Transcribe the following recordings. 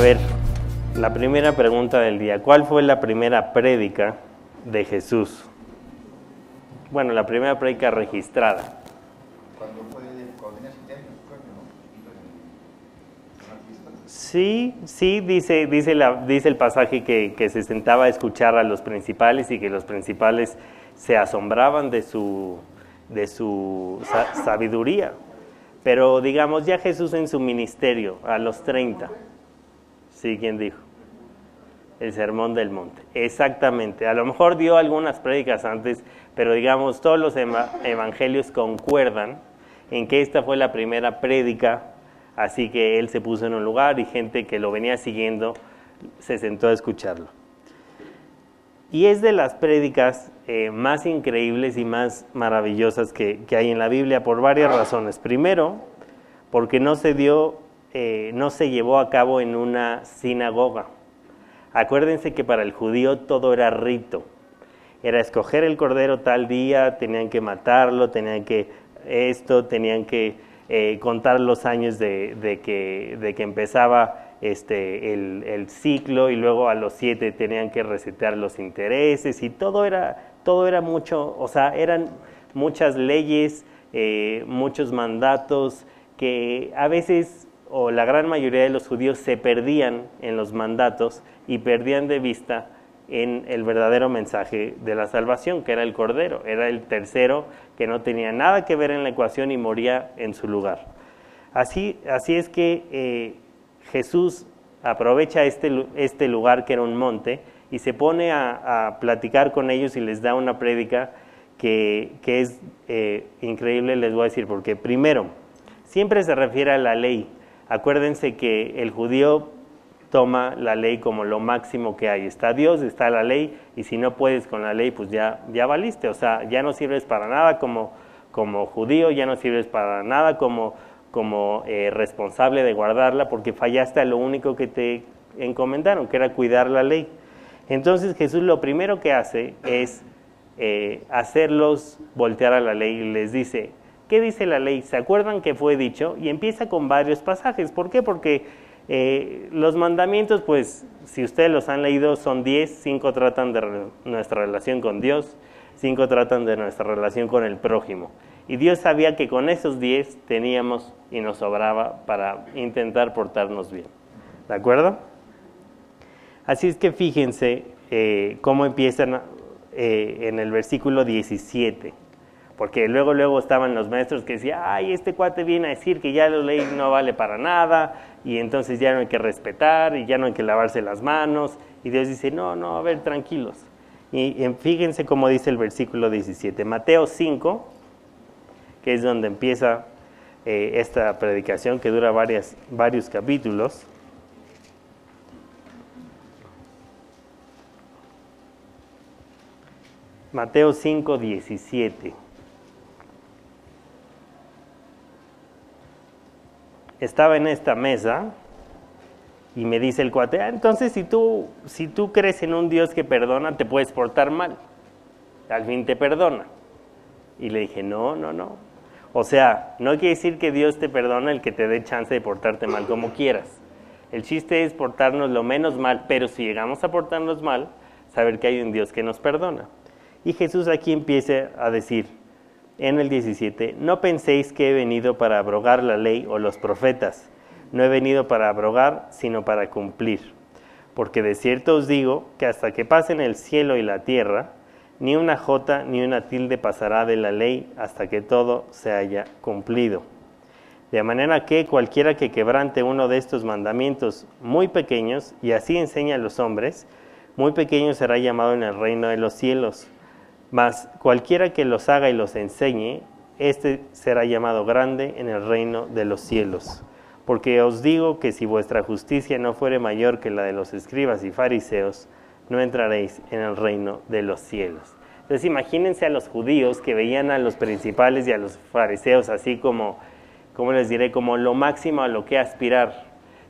ver, la primera pregunta del día. ¿Cuál fue la primera prédica de Jesús? Bueno, la primera prédica registrada. Cuando fue. Sí, sí, dice, dice, la, dice el pasaje que, que se sentaba a escuchar a los principales y que los principales se asombraban de su, de su sa- sabiduría. Pero digamos, ya Jesús en su ministerio, a los 30, ¿sí? ¿Quién dijo? El Sermón del Monte. Exactamente. A lo mejor dio algunas prédicas antes, pero digamos, todos los eva- evangelios concuerdan en que esta fue la primera prédica, así que él se puso en un lugar y gente que lo venía siguiendo se sentó a escucharlo. Y es de las prédicas eh, más increíbles y más maravillosas que hay en la Biblia por varias razones. Primero, porque no se dio, eh, no se llevó a cabo en una sinagoga. Acuérdense que para el judío todo era rito. Era escoger el cordero tal día, tenían que matarlo, tenían que esto, tenían que eh, contar los años de, que, de que empezaba este, el, el ciclo y luego a los siete tenían que resetear los intereses y todo era, todo era mucho, o sea, eran muchas leyes, eh, muchos mandatos que a veces o la gran mayoría de los judíos se perdían en los mandatos y perdían de vista en el verdadero mensaje de la salvación, que era el Cordero, era el tercero que no tenía nada que ver en la ecuación y moría en su lugar. Así, así es que eh, Jesús aprovecha este, este lugar que era un monte y se pone a, a platicar con ellos y les da una prédica que, que es eh, increíble, les voy a decir, porque primero, siempre se refiere a la ley. Acuérdense que el judío toma la ley como lo máximo que hay. Está Dios, está la ley, y si no puedes con la ley, pues ya, ya valiste. O sea, ya no sirves para nada como, como judío, ya no sirves para nada como, como eh, responsable de guardarla, porque fallaste a lo único que te encomendaron, que era cuidar la ley. Entonces Jesús lo primero que hace es eh, hacerlos voltear a la ley y les dice, ¿qué dice la ley? ¿Se acuerdan que fue dicho? Y empieza con varios pasajes. ¿Por qué? Porque eh, los mandamientos, pues, si ustedes los han leído, son 10, 5 tratan de nuestra relación con Dios, 5 tratan de nuestra relación con el prójimo. Y Dios sabía que con esos 10 teníamos y nos sobraba para intentar portarnos bien. ¿De acuerdo? Así es que fíjense eh, cómo empiezan eh, en el versículo 17. Porque luego, luego estaban los maestros que decían, ay, este cuate viene a decir que ya la ley no vale para nada, y entonces ya no hay que respetar, y ya no hay que lavarse las manos. Y Dios dice, no, no, a ver, tranquilos. Y, fíjense cómo dice el versículo 17. Mateo 5, que es donde empieza eh, esta predicación que dura varios capítulos. Mateo 5, 17. Estaba en esta mesa y me dice el cuate, "Ah, entonces si tú, si tú crees en un Dios que perdona, te puedes portar mal. Al fin te perdona. Y le dije, no, no, no. O sea, no quiere decir que Dios te perdona el que te dé chance de portarte mal como quieras. El chiste es portarnos lo menos mal, pero si llegamos a portarnos mal, saber que hay un Dios que nos perdona. Y Jesús aquí empieza a decir en el 17, no penséis que he venido para abrogar la ley o los profetas, no he venido para abrogar, sino para cumplir. Porque de cierto os digo que hasta que pasen el cielo y la tierra, ni una jota ni una tilde pasará de la ley hasta que todo se haya cumplido. De manera que cualquiera que quebrante uno de estos mandamientos muy pequeños, y así enseña a los hombres, muy pequeño será llamado en el reino de los cielos. Mas cualquiera que los haga y los enseñe, éste será llamado grande en el reino de los cielos. Porque os digo que si vuestra justicia no fuere mayor que la de los escribas y fariseos, no entraréis en el reino de los cielos. Entonces imagínense a los judíos que veían a los principales y a los fariseos así como, como les diré, como lo máximo a lo que aspirar.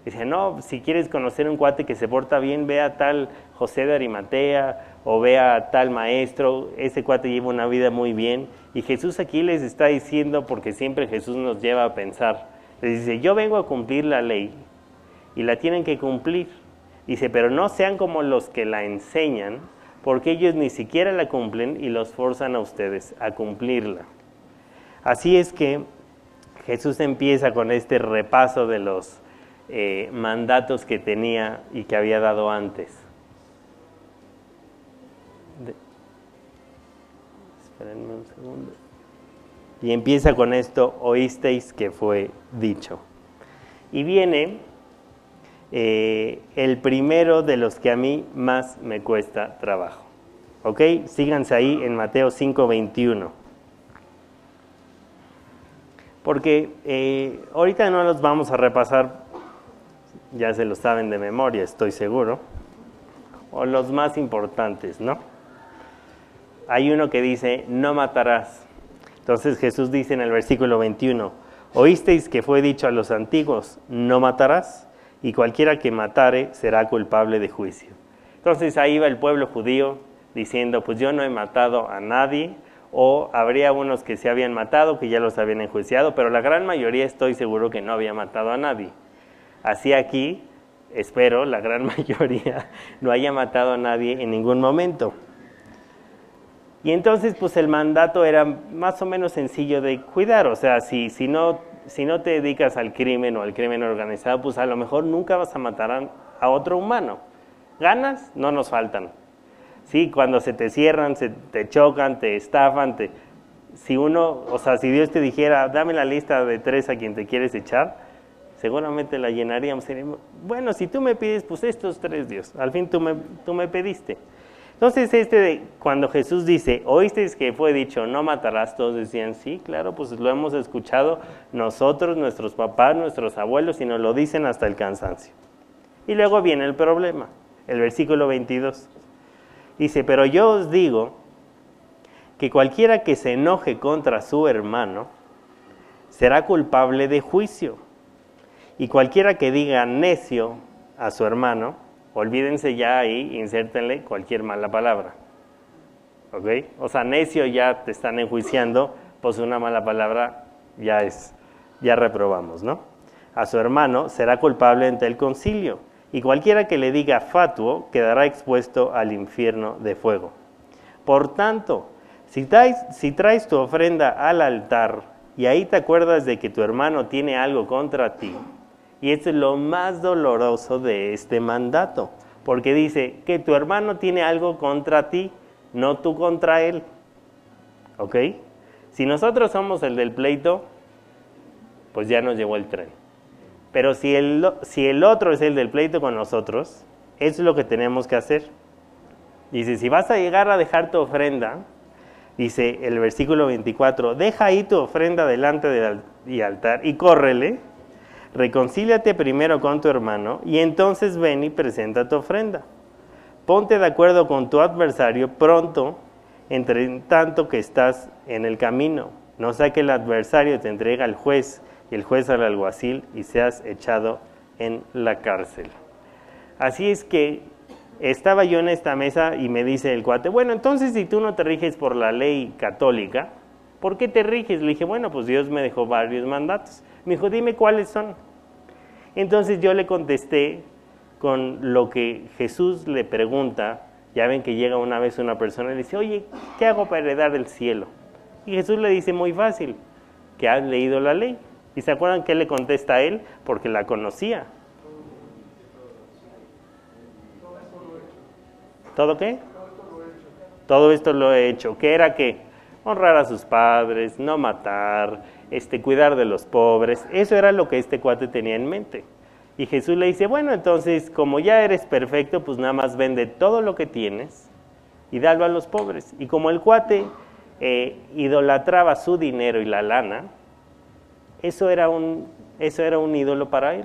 Dicen, no, si quieres conocer un cuate que se porta bien, ve a tal José de Arimatea o ve a tal maestro, ese cuate lleva una vida muy bien. Y Jesús aquí les está diciendo, porque siempre Jesús nos lleva a pensar, les dice, yo vengo a cumplir la ley y la tienen que cumplir. Dice, pero no sean como los que la enseñan, porque ellos ni siquiera la cumplen y los forzan a ustedes a cumplirla. Así es que Jesús empieza con este repaso de los eh, mandatos que tenía y que había dado antes. Espérenme un segundo. Y empieza con esto, oísteis que fue dicho. Y viene eh, el primero de los que a mí más me cuesta trabajo. ¿Ok? Síganse ahí en Mateo 5:21. Porque eh, ahorita no los vamos a repasar, ya se lo saben de memoria, estoy seguro, o los más importantes, ¿no? Hay uno que dice, no matarás. Entonces Jesús dice en el versículo 21, oísteis que fue dicho a los antiguos, no matarás, y cualquiera que matare será culpable de juicio. Entonces ahí va el pueblo judío diciendo, pues yo no he matado a nadie, o habría unos que se habían matado, que ya los habían enjuiciado, pero la gran mayoría estoy seguro que no había matado a nadie. Así aquí, espero, la gran mayoría no haya matado a nadie en ningún momento. Y entonces, pues el mandato era más o menos sencillo de cuidar, o sea, si, si, no, si no te dedicas al crimen o al crimen organizado, pues a lo mejor nunca vas a matar a, otro humano. Ganas no nos faltan, Sí, cuando se te cierran, se te chocan, te estafan, te... si uno, o sea, si Dios te dijera, dame la lista de tres a quien te quieres echar, seguramente la llenaríamos. Bueno, si tú me pides, pues estos tres, Dios, al fin tú me, tú me pediste. Entonces, este cuando Jesús dice, oíste que fue dicho, no matarás, todos decían, sí, claro, pues lo hemos escuchado nosotros, nuestros papás, nuestros abuelos, y nos lo dicen hasta el cansancio. Y luego viene el problema, el versículo 22. Dice, pero yo os digo que cualquiera que se enoje contra su hermano será culpable de juicio. Y cualquiera que diga necio a su hermano, olvídense ya ahí, insértenle cualquier mala palabra. ¿Ok? O sea, necio ya te están enjuiciando, pues una mala palabra ya es, ya reprobamos, ¿no? A su hermano será culpable ante el concilio y cualquiera que le diga fatuo quedará expuesto al infierno de fuego. Por tanto, si traes, si traes tu ofrenda al altar y ahí te acuerdas de que tu hermano tiene algo contra ti, y es lo más doloroso de este mandato, porque dice que tu hermano tiene algo contra ti, no tú contra él. ¿Ok? Si nosotros somos el del pleito, pues ya nos llevó el tren. Pero si el, si el otro es el del pleito con nosotros, eso es lo que tenemos que hacer. Dice, si vas a llegar a dejar tu ofrenda, dice el versículo 24, deja ahí tu ofrenda delante del altar y córrele, reconcíliate primero con tu hermano y entonces ven y presenta tu ofrenda. Ponte de acuerdo con tu adversario pronto, entre tanto que estás en el camino. No sea que el adversario te entregue al juez y el juez al alguacil y seas echado en la cárcel. Así es que estaba yo en esta mesa y me dice el cuate, bueno, entonces si tú no te riges por la ley católica, ¿por qué te riges? Le dije, bueno, pues Dios me dejó varios mandatos. Me dijo, dime cuáles son. Entonces yo le contesté con lo que Jesús le pregunta. Ya ven que llega una vez una persona y le dice, oye, ¿qué hago para heredar el cielo? Y Jesús le dice, muy fácil, que has leído la ley. ¿Y se acuerdan qué le contesta a él? Porque la conocía. ¿Todo qué? Todo esto lo he hecho. ¿Qué era qué? Honrar a sus padres, no matar, este, cuidar de los pobres. Eso era lo que este cuate tenía en mente. Y Jesús le dice, bueno, entonces como ya eres perfecto, pues nada más vende todo lo que tienes y dalo a los pobres. Y como el cuate eh, idolatraba su dinero y la lana, eso era un, eso era un ídolo para él.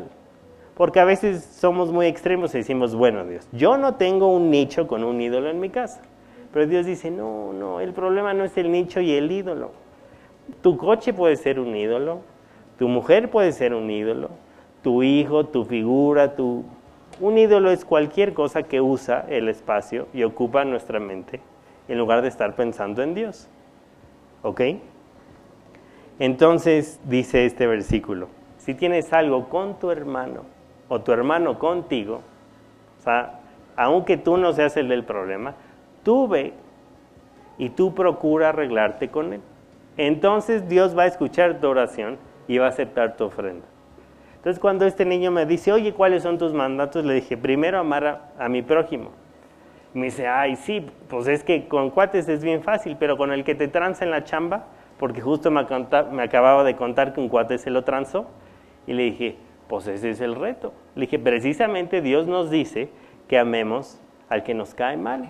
Porque a veces somos muy extremos y decimos, bueno Dios, yo no tengo un nicho con un ídolo en mi casa. Pero Dios dice, no, no, el problema no es el nicho y el ídolo. Tu coche puede ser un ídolo, tu mujer puede ser un ídolo, tu hijo, tu figura, tu... Un ídolo es cualquier cosa que usa el espacio y ocupa nuestra mente en lugar de estar pensando en Dios. ¿Ok? Entonces dice este versículo, si tienes algo con tu hermano, o tu hermano contigo, o sea, aunque tú no seas el del problema, tú ve y tú procura arreglarte con él. Entonces Dios va a escuchar tu oración y va a aceptar tu ofrenda. Entonces cuando este niño me dice, oye, ¿cuáles son tus mandatos? Le dije, primero amar a, mi prójimo. me dice, ay, sí, pues es que con cuates es bien fácil, pero con el que te tranza en la chamba, porque justo me, me acababa de contar que un cuate se lo transó, y le dije, pues ese es el reto. Le dije, precisamente Dios nos dice que amemos al que nos cae mal.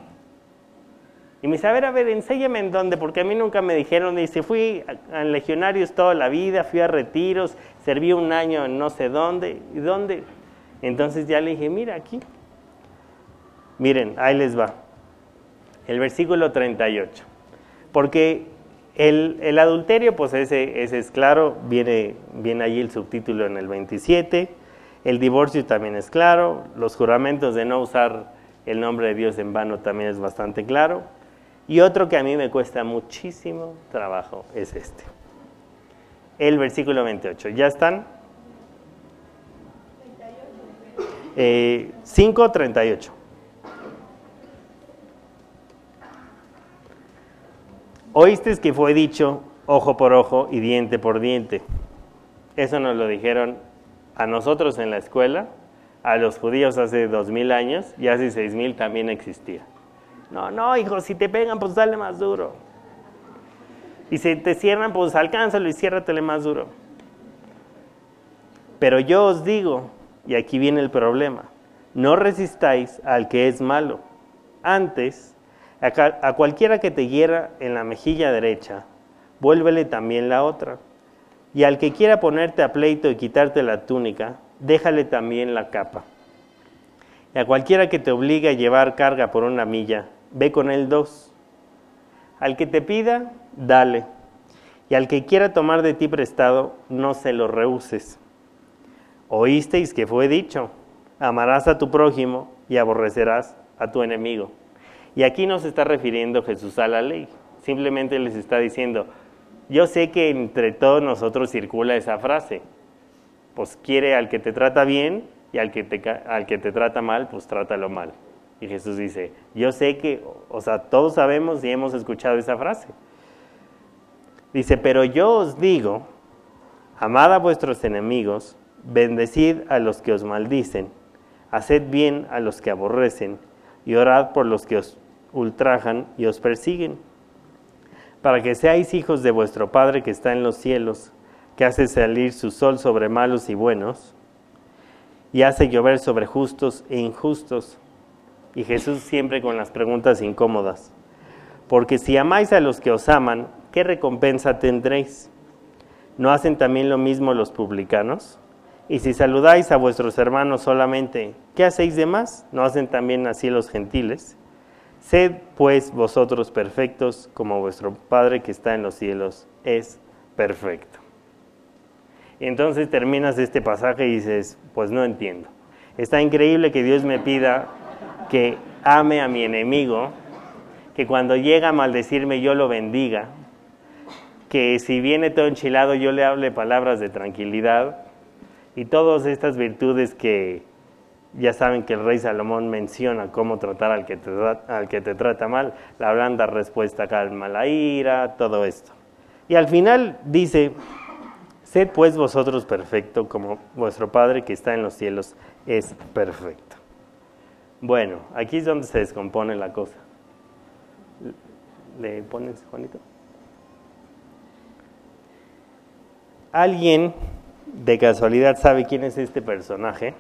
Y me dice, a ver, a ver, enséñame en dónde, porque a mí nunca me dijeron, dice, fui a, legionarios toda la vida, fui a retiros, serví un año en no sé dónde, ¿y dónde? Entonces ya le dije, mira aquí. Miren, ahí les va. El versículo 38. Porque el, adulterio, pues ese, ese, es claro, viene, viene allí el subtítulo en el 27. El divorcio también es claro. Los juramentos de no usar el nombre de Dios en vano también es bastante claro. Y otro que a mí me cuesta muchísimo trabajo es este. El versículo 28. ¿Ya están? 5.38. Oíste que fue dicho ojo por ojo y diente por diente. Eso nos lo dijeron a nosotros en la escuela, a los judíos hace dos mil años y hace seis mil también existía. No, no, hijo, si te pegan, pues dale más duro. Y si te cierran, pues alcánzalo y ciérratele más duro. Pero yo os digo, y aquí viene el problema, no resistáis al que es malo. Antes, a, cualquiera que te hiera en la mejilla derecha, vuélvele también la otra. Y al que quiera ponerte a pleito y quitarte la túnica, déjale también la capa. Y a cualquiera que te obligue a llevar carga por una milla, ve con él dos. Al que te pida, dale. Y al que quiera tomar de ti prestado, no se lo rehuses. Oísteis que fue dicho, amarás a tu prójimo y aborrecerás a tu enemigo. Y aquí no se está refiriendo Jesús a la ley, simplemente les está diciendo, yo sé que entre todos nosotros circula esa frase, pues quiere al que te trata bien y al que te, al que te trata mal, pues trátalo mal. Y Jesús dice, yo sé que, o sea, todos sabemos y hemos escuchado esa frase. Dice, pero yo os digo, amad a vuestros enemigos, bendecid a los que os maldicen, haced bien a los que aborrecen y orad por los que os ultrajan y os persiguen, para que seáis hijos de vuestro Padre que está en los cielos, que hace salir su sol sobre malos y buenos, y hace llover sobre justos e injustos. Y Jesús siempre con las preguntas incómodas. Porque si amáis a los que os aman, ¿qué recompensa tendréis? ¿No hacen también lo mismo los publicanos? Y si saludáis a vuestros hermanos solamente, ¿qué hacéis de más? ¿No hacen también así los gentiles? Sed pues vosotros perfectos como vuestro Padre que está en los cielos es perfecto. Entonces terminas este pasaje y dices, pues no entiendo. Está increíble que Dios me pida que ame a mi enemigo, que cuando llega a maldecirme yo lo bendiga, que si viene todo enchilado yo le hable palabras de tranquilidad y todas estas virtudes que ya saben que el rey Salomón menciona cómo tratar al que te, al que te trata mal, la blanda respuesta calma la ira, todo esto. Y al final dice, sed pues vosotros perfecto como vuestro Padre que está en los cielos es perfecto. Bueno, aquí es donde se descompone la cosa. ¿Le pones, Juanito? ¿Alguien de casualidad sabe quién es este personaje?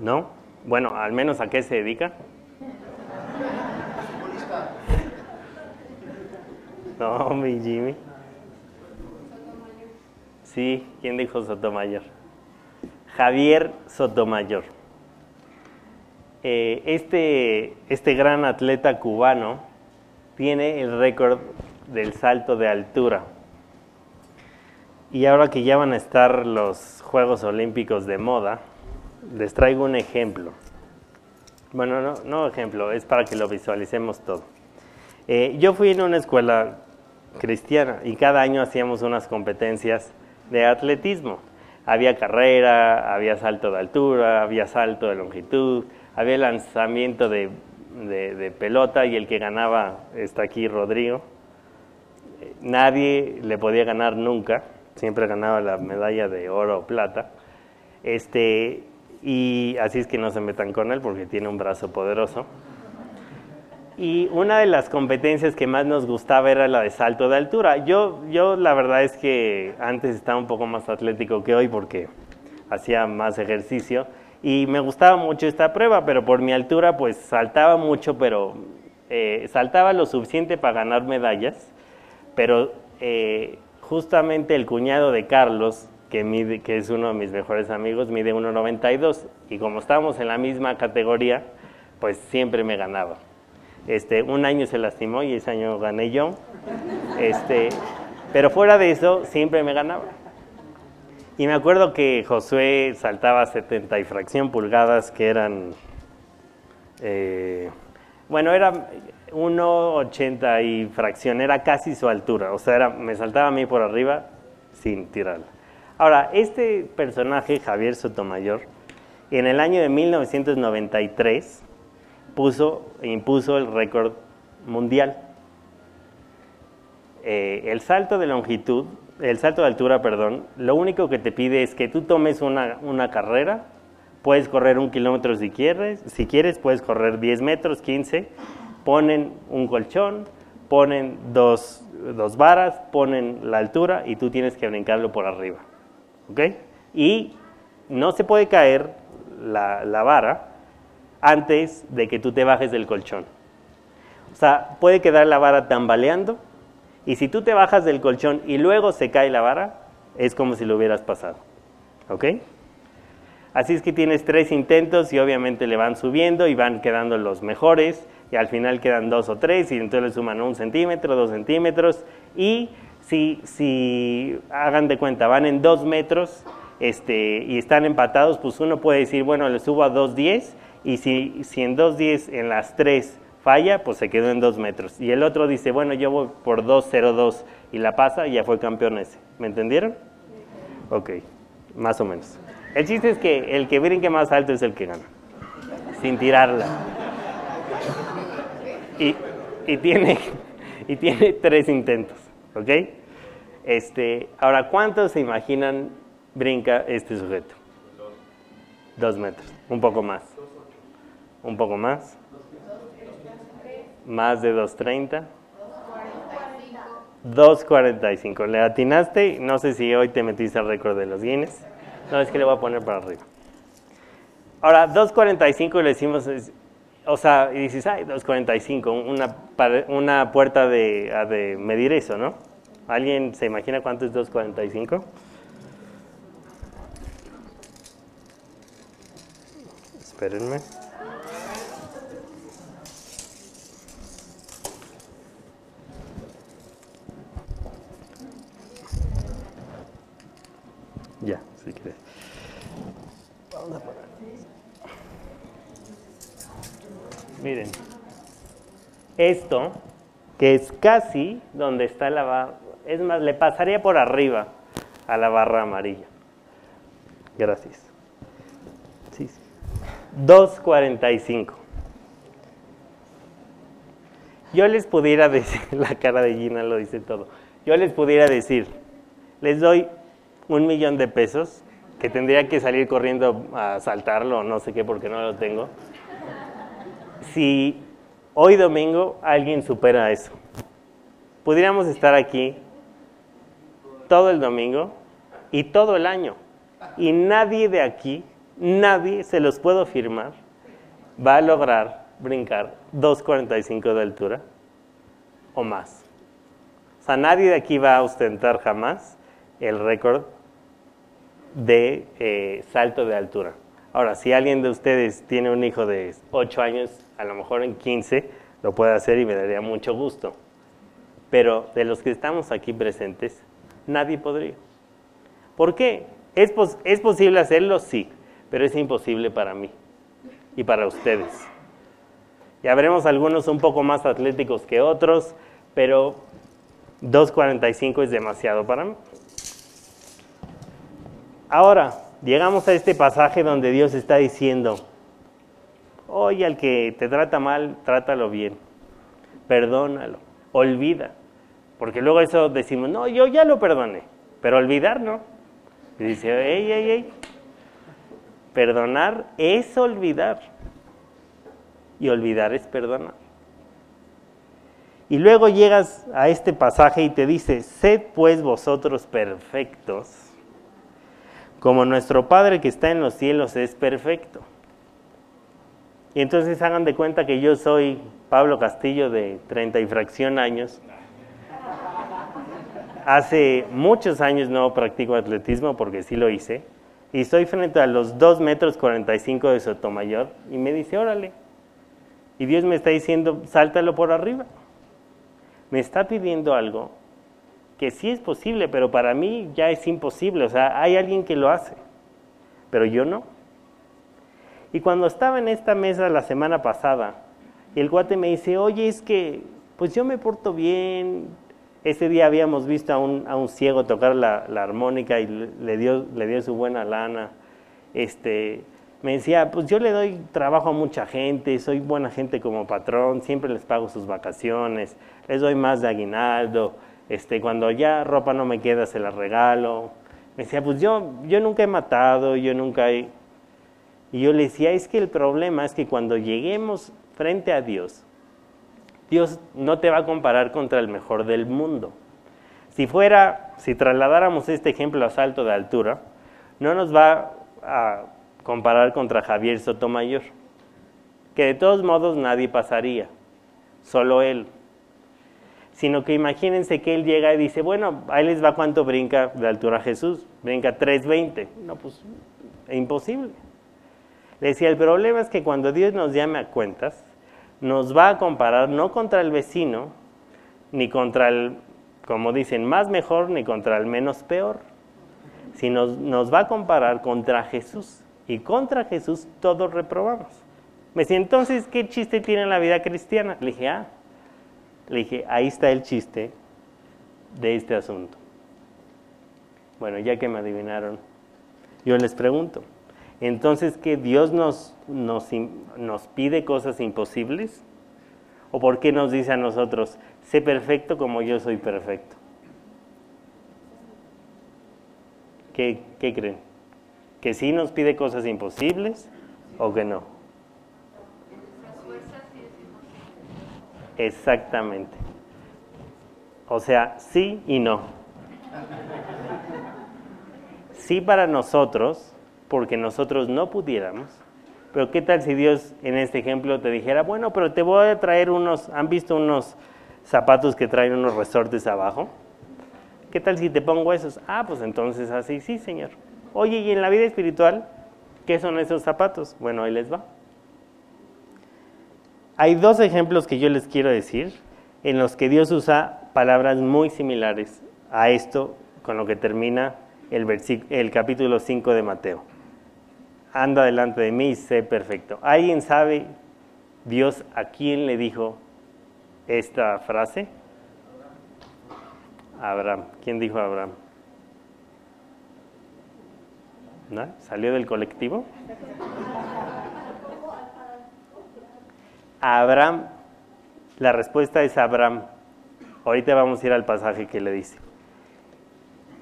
¿No? Bueno, al menos a qué se dedica. No, mi Jimmy. Sí, ¿quién dijo Sotomayor? Javier Sotomayor. Eh, este, este gran atleta cubano tiene el récord del salto de altura. Y ahora que ya van a estar los Juegos Olímpicos de moda, les traigo un ejemplo. Bueno, no, no ejemplo, es para que lo visualicemos todo. Eh, yo fui en una escuela cristiana y cada año hacíamos unas competencias de atletismo. Había carrera, había salto de altura, había salto de longitud, había lanzamiento de, de pelota y el que ganaba está aquí Rodrigo. Nadie le podía ganar nunca, siempre ganaba la medalla de oro o plata. Este, y así es que no se metan con él porque tiene un brazo poderoso. Y una de las competencias que más nos gustaba era la de salto de altura. Yo, yo la verdad es que antes estaba un poco más atlético que hoy porque hacía más ejercicio y me gustaba mucho esta prueba, pero por mi altura pues saltaba mucho, pero eh, saltaba lo suficiente para ganar medallas, pero eh, justamente el cuñado de Carlos, que, que es uno de mis mejores amigos, mide 1,92 y como estábamos en la misma categoría, pues siempre me ganaba. Este, un año se lastimó y ese año gané yo. Este, pero fuera de eso, siempre me ganaba. Y me acuerdo que Josué saltaba 70 y fracción pulgadas, que eran. Eh, bueno, era 1,80 y fracción, era casi su altura. O sea, era, me saltaba a mí por arriba sin tirarla. Ahora, este personaje, Javier Sotomayor, en el año de 1993 puso, impuso el récord mundial. Eh, el salto de longitud, el salto de altura, perdón, lo único que te pide es que tú tomes una, una carrera, puedes correr un kilómetro si quieres, si quieres puedes correr 10 metros, 15, ponen un colchón, ponen dos, dos varas, ponen la altura y tú tienes que brincarlo por arriba. ¿Ok? Y no se puede caer la, la vara, antes de que tú te bajes del colchón. O sea, puede quedar la vara tambaleando y si tú te bajas del colchón y luego se cae la vara, es como si lo hubieras pasado. ¿Ok? Así es que tienes tres intentos y obviamente le van subiendo y van quedando los mejores y al final quedan dos o tres y entonces le suman un centímetro, dos centímetros y si, si hagan de cuenta, van en dos metros este, y están empatados, pues uno puede decir, bueno, le subo a dos diez y si, si en 2.10 en las 3 falla, pues se quedó en 2 metros. Y el otro dice, bueno, yo voy por 2.02 y la pasa y ya fue campeón ese. ¿Me entendieron? Ok, más o menos. El chiste es que el que brinque más alto es el que gana, sin tirarla. Y, y, tiene, y tiene tres intentos, ¿ok? Este, ahora, ¿cuántos se imaginan brinca este sujeto? Dos metros, un poco más. Un poco más. Más de 2.30. 2.45. Le atinaste. No sé si hoy te metiste al récord de los Guinness. No, es que le voy a poner para arriba. Ahora, 2.45 le decimos, o sea, y dices, ay, 2.45, una, una puerta de, de medir eso, ¿no? ¿Alguien se imagina cuánto es 2.45? Espérenme. Ya, si quieres. Vamos a poner. Miren, esto, que es casi donde está la barra, es más, le pasaría por arriba a la barra amarilla. Gracias. Sí, sí. 2.45. Yo les pudiera decir, la cara de Gina lo dice todo, yo les pudiera decir, les doy un millón de pesos, que tendría que salir corriendo a saltarlo, no sé qué, porque no lo tengo. Si hoy domingo alguien supera eso, pudiéramos estar aquí todo el domingo y todo el año. Y nadie de aquí, nadie, se los puedo firmar, va a lograr brincar 2.45 de altura o más. O sea, nadie de aquí va a ostentar jamás el récord de eh, salto de altura. Ahora, si alguien de ustedes tiene un hijo de 8 años, a lo mejor en 15 lo puede hacer y me daría mucho gusto. Pero de los que estamos aquí presentes, nadie podría. ¿Por qué? ¿Es, ¿Es posible hacerlo? Sí, pero es imposible para mí y para ustedes. Ya veremos algunos un poco más atléticos que otros, pero 2.45 es demasiado para mí. Ahora, llegamos a este pasaje donde Dios está diciendo, oye, al que te trata mal, trátalo bien, perdónalo, olvida. Porque luego eso decimos, no, yo ya lo perdoné, pero olvidar no. Y dice, ey, ey, ey, perdonar es olvidar. Y olvidar es perdonar. Y luego llegas a este pasaje y te dice, sed pues vosotros perfectos, como nuestro Padre que está en los cielos es perfecto. Y entonces hagan de cuenta que yo soy Pablo Castillo de 30 y fracción años. Hace muchos años no practico atletismo porque sí lo hice. Y estoy frente a los 2 metros 45 de Sotomayor y me dice, órale. Y Dios me está diciendo, sáltalo por arriba me está pidiendo algo que sí es posible, pero para mí ya es imposible. O sea, hay alguien que lo hace, pero yo no. Y cuando estaba en esta mesa la semana pasada, el guate me dice, oye, es que pues yo me porto bien. Ese día habíamos visto a un, a un ciego tocar la, la armónica y le dio, le dio su buena lana. Este, me decía, pues yo le doy trabajo a mucha gente, soy buena gente como patrón, siempre les pago sus vacaciones, les doy más de aguinaldo, este, cuando ya ropa no me queda se la regalo. Me decía, pues yo, yo nunca he matado, yo nunca he... Y yo le decía, es que el problema es que cuando lleguemos frente a Dios, Dios no te va a comparar contra el mejor del mundo. Si fuera, si trasladáramos este ejemplo a salto de altura, no nos va a comparar contra Javier Sotomayor, que de todos modos nadie pasaría, solo él. Sino que imagínense que él llega y dice, bueno, ahí les va cuánto brinca de altura Jesús, brinca 320. No, pues imposible. Le decía, el problema es que cuando Dios nos llame a cuentas, nos va a comparar no contra el vecino, ni contra el, como dicen, más mejor, ni contra el menos peor, sino nos va a comparar contra Jesús y contra Jesús todos reprobamos. Me decía, entonces, ¿qué chiste tiene la vida cristiana? Le dije, ah, le dije, ahí está el chiste de este asunto. Bueno, ya que me adivinaron, yo les pregunto, entonces, ¿qué Dios nos, nos, nos pide cosas imposibles? ¿O por qué nos dice a nosotros, sé perfecto como yo soy perfecto? ¿Qué, qué creen? que sí nos pide cosas imposibles o que no. Exactamente. O sea, sí y no. Sí para nosotros, porque nosotros no pudiéramos. Pero ¿qué tal si Dios en este ejemplo te dijera, bueno, pero te voy a traer unos, ¿han visto unos zapatos que traen unos resortes abajo? ¿Qué tal si te pongo esos? Ah, pues entonces así, sí, Señor. Oye, ¿y en la vida espiritual qué son esos zapatos? Bueno, ahí les va. Hay dos ejemplos que yo les quiero decir en los que Dios usa palabras muy similares a esto con lo que termina el, el capítulo 5 de Mateo. Anda delante de mí y sé perfecto. ¿Alguien sabe Dios a quién le dijo esta frase? Abraham. ¿Quién dijo Abraham? ¿No? ¿Salió del colectivo? Abraham, la respuesta es Abraham. Ahorita vamos a ir al pasaje que le dice.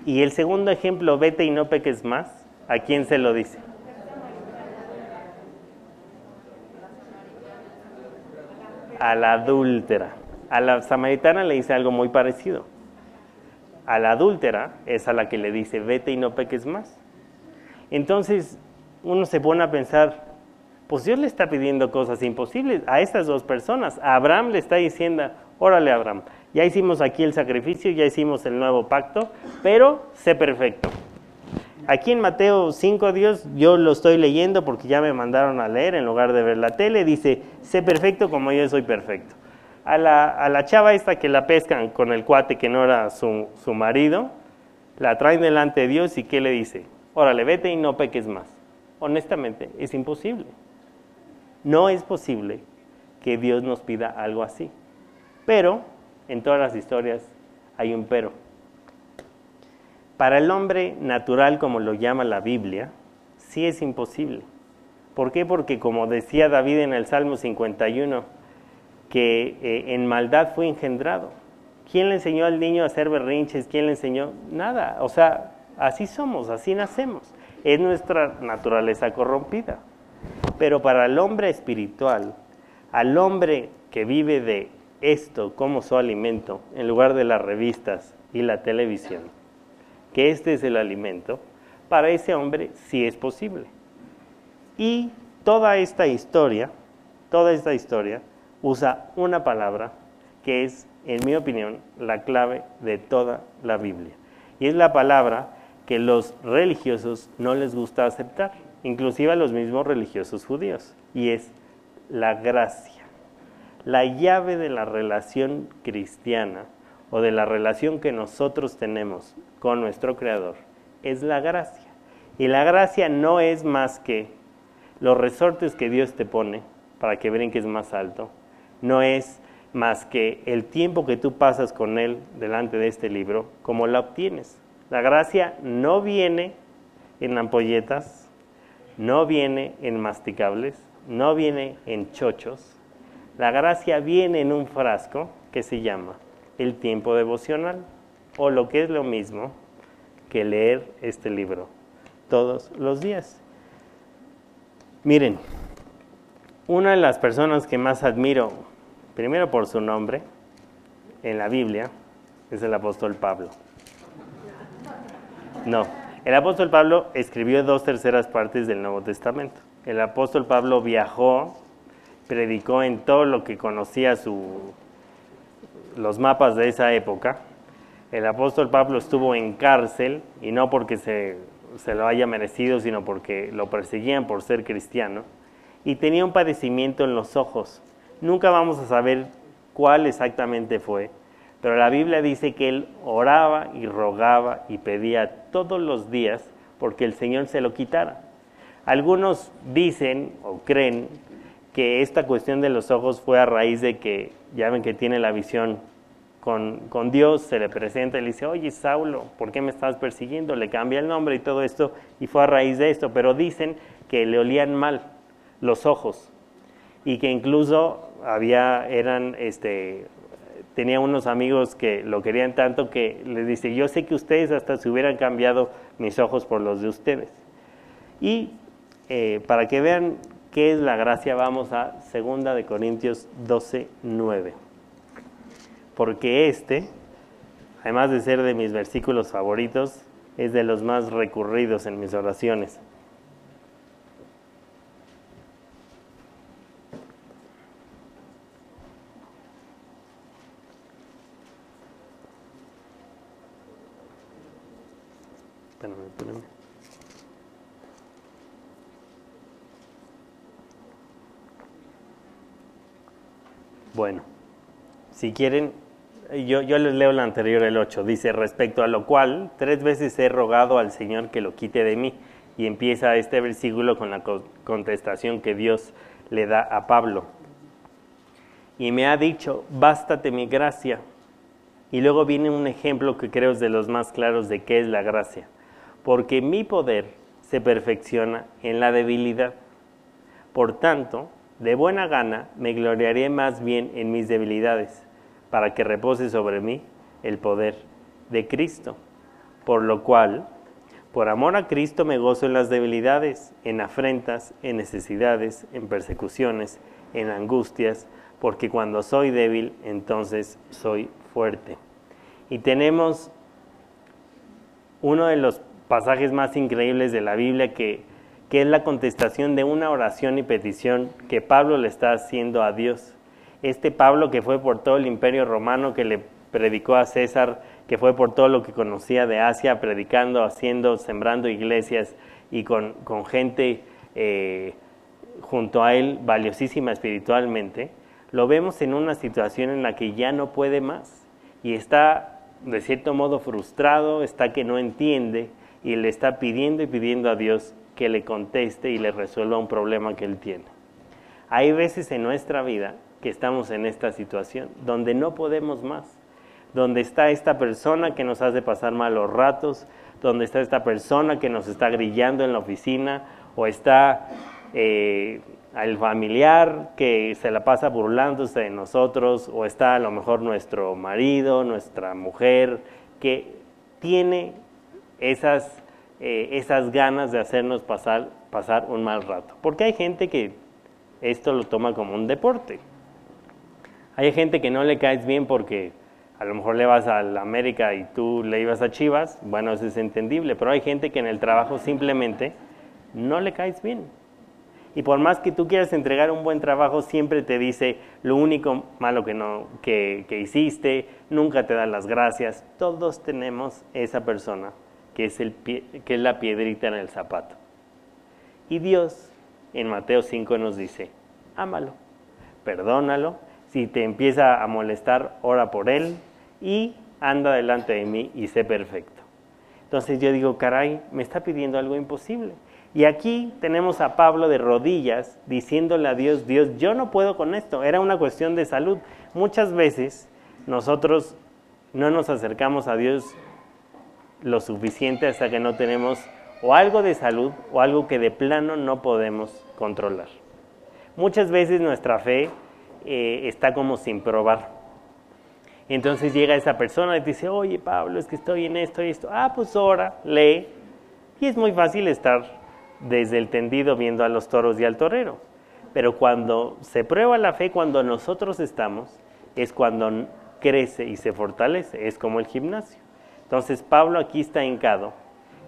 Y el segundo ejemplo, vete y no peques más, ¿a quién se lo dice? A la adúltera. A la samaritana le dice algo muy parecido. A la adúltera es a la que le dice, vete y no peques más. Entonces uno se pone a pensar, pues Dios le está pidiendo cosas imposibles a estas dos personas. A Abraham le está diciendo, órale Abraham, ya hicimos aquí el sacrificio, ya hicimos el nuevo pacto, pero sé perfecto. Aquí en Mateo 5, Dios, yo lo estoy leyendo porque ya me mandaron a leer en lugar de ver la tele, dice, sé perfecto como yo soy perfecto. A la, a la chava esta que la pescan con el cuate que no era su, su marido, la traen delante de Dios y ¿qué le dice? órale, vete y no peques más. Honestamente, es imposible. No es posible que Dios nos pida algo así. Pero en todas las historias hay un pero. Para el hombre natural, como lo llama la Biblia, sí es imposible. ¿Por qué? Porque como decía David en el Salmo 51, que eh, en maldad fue engendrado. ¿Quién le enseñó al niño a hacer berrinches? ¿Quién le enseñó? Nada. O sea, así somos, así nacemos. Es nuestra naturaleza corrompida. Pero para el hombre espiritual, al hombre que vive de esto como su alimento, en lugar de las revistas y la televisión, que este es el alimento, para ese hombre sí es posible. Y toda esta historia, toda esta historia usa una palabra que es, en mi opinión, la clave de toda la Biblia. Y es la palabra que los religiosos no les gusta aceptar, inclusive a los mismos religiosos judíos, y es la gracia. La llave de la relación cristiana o de la relación que nosotros tenemos con nuestro Creador es la gracia. Y la gracia no es más que los resortes que Dios te pone para que brinques más alto. No es más que el tiempo que tú pasas con Él delante de este libro, como la obtienes. La gracia no viene en ampolletas, no viene en masticables, no viene en chochos. La gracia viene en un frasco que se llama el tiempo devocional, o lo que es lo mismo que leer este libro todos los días. Miren, una de las personas que más admiro, primero por su nombre, en la Biblia, es el apóstol Pablo. No, el apóstol Pablo escribió dos terceras partes del Nuevo Testamento. El apóstol Pablo viajó, predicó en todo lo que conocía su, los mapas de esa época. El apóstol Pablo estuvo en cárcel y no porque se se lo haya merecido, sino porque lo perseguían por ser cristiano, y tenía un padecimiento en los ojos. Nunca vamos a saber cuál exactamente fue, pero la Biblia dice que él oraba y rogaba y pedía todos los días porque el Señor se lo quitara. Algunos dicen o creen que esta cuestión de los ojos fue a raíz de que, ya ven que tiene la visión con, Dios, se le presenta y le dice, oye Saulo, ¿por qué me estás persiguiendo? Le cambia el nombre y todo esto, y fue a raíz de esto, pero dicen que le olían mal los ojos y que incluso había, eran, este, tenía unos amigos que lo querían tanto que le dice, yo sé que ustedes hasta se hubieran cambiado mis ojos por los de ustedes. Y eh, para que vean qué es la gracia, vamos a 2 de Corintios 12, 9 porque este, además de ser de mis versículos favoritos, es de los más recurridos en mis oraciones. Bueno, si quieren, yo, les leo el anterior, el 8. Dice, respecto a lo cual, tres veces he rogado al Señor que lo quite de mí. Y empieza este versículo con la contestación que Dios le da a Pablo. Y me ha dicho, bástate mi gracia. Y luego viene un ejemplo que creo es de los más claros de qué es la gracia. Porque mi poder se perfecciona en la debilidad. Por tanto, de buena gana me gloriaré más bien en mis debilidades para que repose sobre mí el poder de Cristo. Por lo cual, por amor a Cristo me gozo en las debilidades, en afrentas, en necesidades, en persecuciones, en angustias, porque cuando soy débil, entonces soy fuerte. Y tenemos uno de los pasajes más increíbles de la Biblia que, que es la contestación de una oración y petición que Pablo le está haciendo a Dios este Pablo que fue por todo el imperio romano, que le predicó a César, que fue por todo lo que conocía de Asia, predicando, haciendo, sembrando iglesias y con, gente eh, junto a él valiosísima espiritualmente, lo vemos en una situación en la que ya no puede más y está de cierto modo frustrado, está que no entiende y le está pidiendo y pidiendo a Dios que le conteste y le resuelva un problema que él tiene. Hay veces en nuestra vida que estamos en esta situación, donde no podemos más, donde está esta persona que nos hace pasar malos ratos, donde está esta persona que nos está grillando en la oficina, o está eh, el familiar que se la pasa burlándose de nosotros, o está a lo mejor nuestro marido, nuestra mujer, que tiene esas, eh, esas ganas de hacernos pasar, pasar un mal rato. Porque hay gente que esto lo toma como un deporte. Hay gente que no le caes bien porque a lo mejor le vas a la América y tú le ibas a Chivas, bueno, eso es entendible, pero hay gente que en el trabajo simplemente no le caes bien. Y por más que tú quieras entregar un buen trabajo, siempre te dice lo único malo que, no, que, hiciste, nunca te dan las gracias. Todos tenemos esa persona que es, el que es la piedrita en el zapato. Y Dios en Mateo 5 nos dice, ámalo, perdónalo, si te empieza a molestar, ora por él y anda delante de mí y sé perfecto. Entonces yo digo, caray, me está pidiendo algo imposible. Y aquí tenemos a Pablo de rodillas diciéndole a Dios, Dios, yo no puedo con esto, era una cuestión de salud. Muchas veces nosotros no nos acercamos a Dios lo suficiente hasta que no tenemos o algo de salud o algo que de plano no podemos controlar. Muchas veces nuestra fe eh, está como sin probar. Entonces llega esa persona y dice, oye Pablo, es que estoy en esto y esto. Ah, pues ora, lee. Y es muy fácil estar desde el tendido viendo a los toros y al torero. Pero cuando se prueba la fe, cuando nosotros estamos, es cuando crece y se fortalece, es como el gimnasio. Entonces Pablo aquí está hincado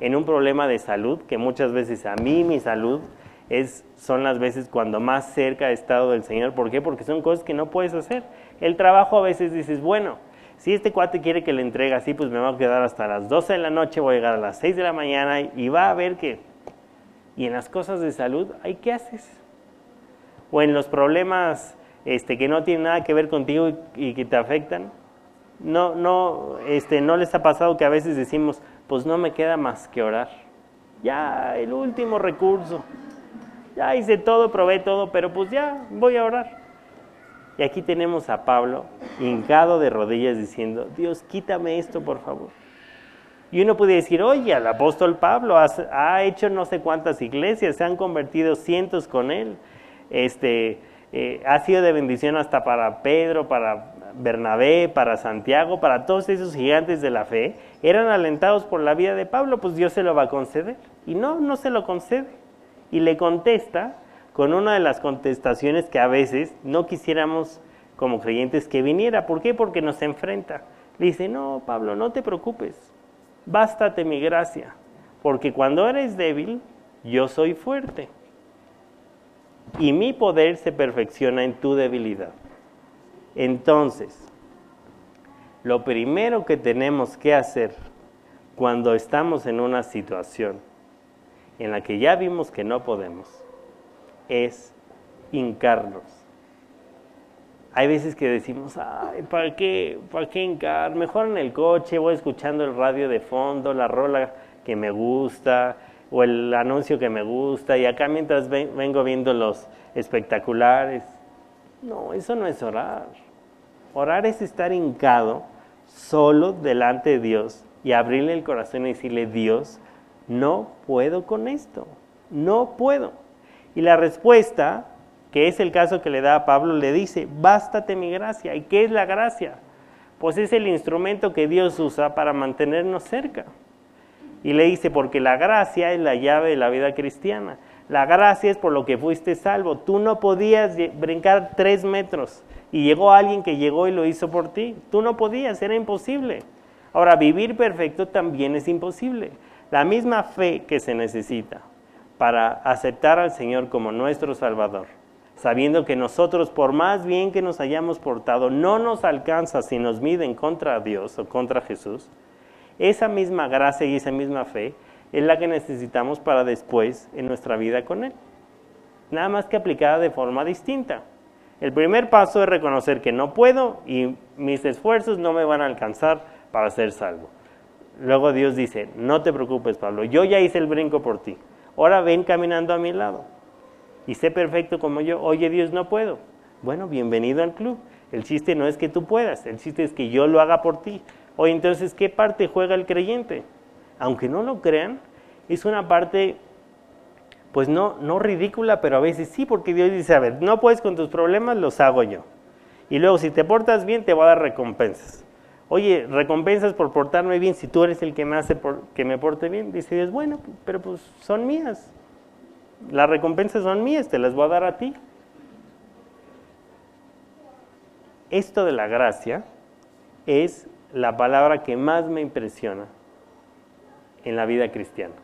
en un problema de salud, que muchas veces a mí mi salud es, son las veces cuando más cerca he estado del Señor. ¿Por qué? Porque son cosas que no puedes hacer. El trabajo a veces dices, bueno, si este cuate quiere que le entregue así, pues me va a quedar hasta las 12 de la noche, voy a llegar a las 6 de la mañana y va a ver que y en las cosas de salud, ¿hay qué haces? O en los problemas este, que no tienen nada que ver contigo y, que te afectan. No, no, este, no les ha pasado que a veces decimos, pues no me queda más que orar. Ya, el último recurso. Ya hice todo, probé todo, pero pues ya voy a orar. Y aquí tenemos a Pablo hincado de rodillas diciendo, Dios, quítame esto, por favor. Y uno puede decir, oye, el apóstol Pablo ha, hecho no sé cuántas iglesias, se han convertido cientos con él. Este, eh, ha sido de bendición hasta para Pedro, para Bernabé, para Santiago, para todos esos gigantes de la fe. Eran alentados por la vida de Pablo, pues Dios se lo va a conceder. Y no, no se lo concede. Y le contesta con una de las contestaciones que a veces no quisiéramos como creyentes que viniera. ¿Por qué? Porque nos enfrenta. Le dice, no, Pablo, no te preocupes bástate mi gracia, porque cuando eres débil, yo soy fuerte. Y mi poder se perfecciona en tu debilidad. Entonces, lo primero que tenemos que hacer cuando estamos en una situación en la que ya vimos que no podemos es hincarnos hay veces que decimos, ay, ¿para qué, ¿para qué encar? Mejor en el coche, voy escuchando el radio de fondo, la rola que me gusta, o el anuncio que me gusta, y acá mientras vengo viendo los espectaculares. No, eso no es orar. Orar es estar hincado solo delante de Dios y abrirle el corazón y decirle, Dios, no puedo con esto, no puedo. Y la respuesta que es el caso que le da a Pablo, le dice, bástate mi gracia. ¿Y qué es la gracia? Pues es el instrumento que Dios usa para mantenernos cerca. Y le dice, porque la gracia es la llave de la vida cristiana. La gracia es por lo que fuiste salvo. Tú no podías brincar tres metros y llegó alguien que llegó y lo hizo por ti. Tú no podías, era imposible. Ahora, vivir perfecto también es imposible. La misma fe que se necesita para aceptar al Señor como nuestro Salvador sabiendo que nosotros, por más bien que nos hayamos portado, no nos alcanza si nos miden contra Dios o contra Jesús, esa misma gracia y esa misma fe es la que necesitamos para después en nuestra vida con Él. Nada más que aplicada de forma distinta. El primer paso es reconocer que no puedo y mis esfuerzos no me van a alcanzar para ser salvo. Luego Dios dice, no te preocupes Pablo, yo ya hice el brinco por ti. Ahora ven caminando a mi lado y sé perfecto como yo, oye Dios, no puedo. Bueno, bienvenido al club. El chiste no es que tú puedas, el chiste es que yo lo haga por ti. Oye, entonces, ¿qué parte juega el creyente? Aunque no lo crean, es una parte, pues no, no ridícula, pero a veces sí, porque Dios dice, a ver, no puedes con tus problemas, los hago yo. Y luego, si te portas bien, te voy a dar recompensas. Oye, recompensas por portarme bien, si tú eres el que me hace que me porte bien. Dice Dios, bueno, pero pues son mías. Las recompensas son mías, te las voy a dar a ti. Esto de la gracia es la palabra que más me impresiona en la vida cristiana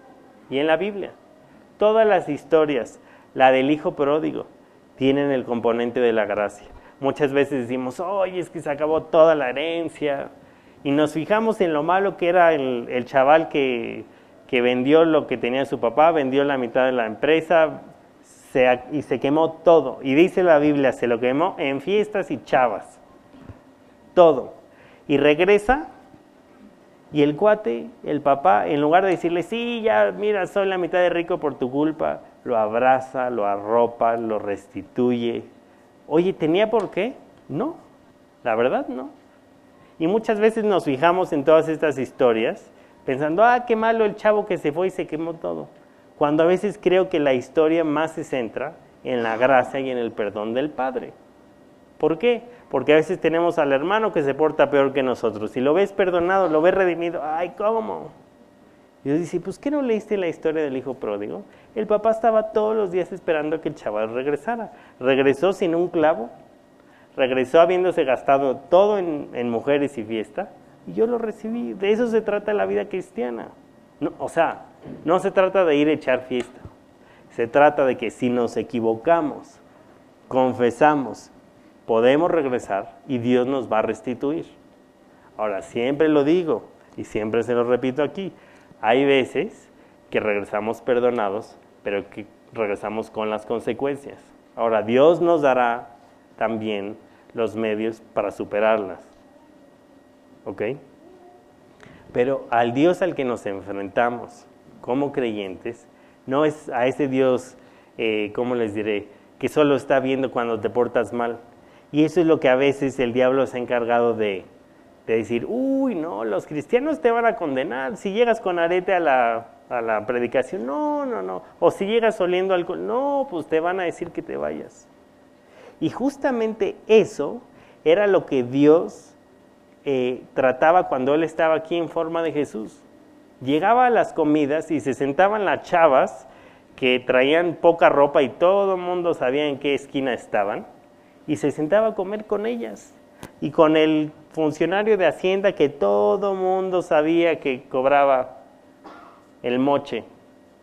y en la Biblia. Todas las historias, la del hijo pródigo, tienen el componente de la gracia. Muchas veces decimos, oye, es que se acabó toda la herencia. Y nos fijamos en lo malo que era el, chaval que, que, vendió lo que tenía su papá, vendió la mitad de la empresa y se quemó todo. Y dice la Biblia, se lo quemó en fiestas y chavas todo. Y regresa y el cuate, el papá, en lugar de decirle, sí, ya, mira, soy la mitad de rico por tu culpa, lo abraza, lo arropa, lo restituye. Oye, ¿tenía por qué? No, la verdad no. Y muchas veces nos fijamos en todas estas historias pensando, ah, qué malo el chavo que se fue y se quemó todo. Cuando a veces creo que la historia más se centra en la gracia y en el perdón del Padre. ¿Por qué? Porque a veces tenemos al hermano que se porta peor que nosotros. Si lo ves perdonado, lo ves redimido, ay, ¿cómo? Dios dice, pues ¿qué no leíste la historia del hijo pródigo? El papá estaba todos los días esperando que el chaval regresara. Regresó sin un clavo, regresó habiéndose gastado todo en, en mujeres y fiesta, y yo lo recibí. De eso se trata la vida cristiana. No, o sea, no se trata de ir a echar fiesta. Se trata de que si nos equivocamos, confesamos podemos regresar y Dios nos va a restituir. Ahora, siempre lo digo y siempre se lo repito aquí, hay veces que regresamos perdonados, pero que regresamos con las consecuencias. Ahora, Dios nos dará también los medios para superarlas. ¿Ok? Pero al Dios al que nos enfrentamos como creyentes, no es a ese Dios, eh, ¿cómo les diré?, que solo está viendo cuando te portas mal, y eso es lo que a veces el diablo se ha encargado de, decir, uy, no, los cristianos te van a condenar. Si llegas con arete a la, a la predicación, no, no, no. O si llegas oliendo alcohol, no, pues te van a decir que te vayas. Y justamente eso era lo que Dios eh, trataba cuando Él estaba aquí en forma de Jesús. Llegaba a las comidas y se sentaban las chavas que traían poca ropa y todo el mundo sabía en qué esquina estaban y se sentaba a comer con ellas. Y con el funcionario de Hacienda que todo mundo sabía que cobraba el moche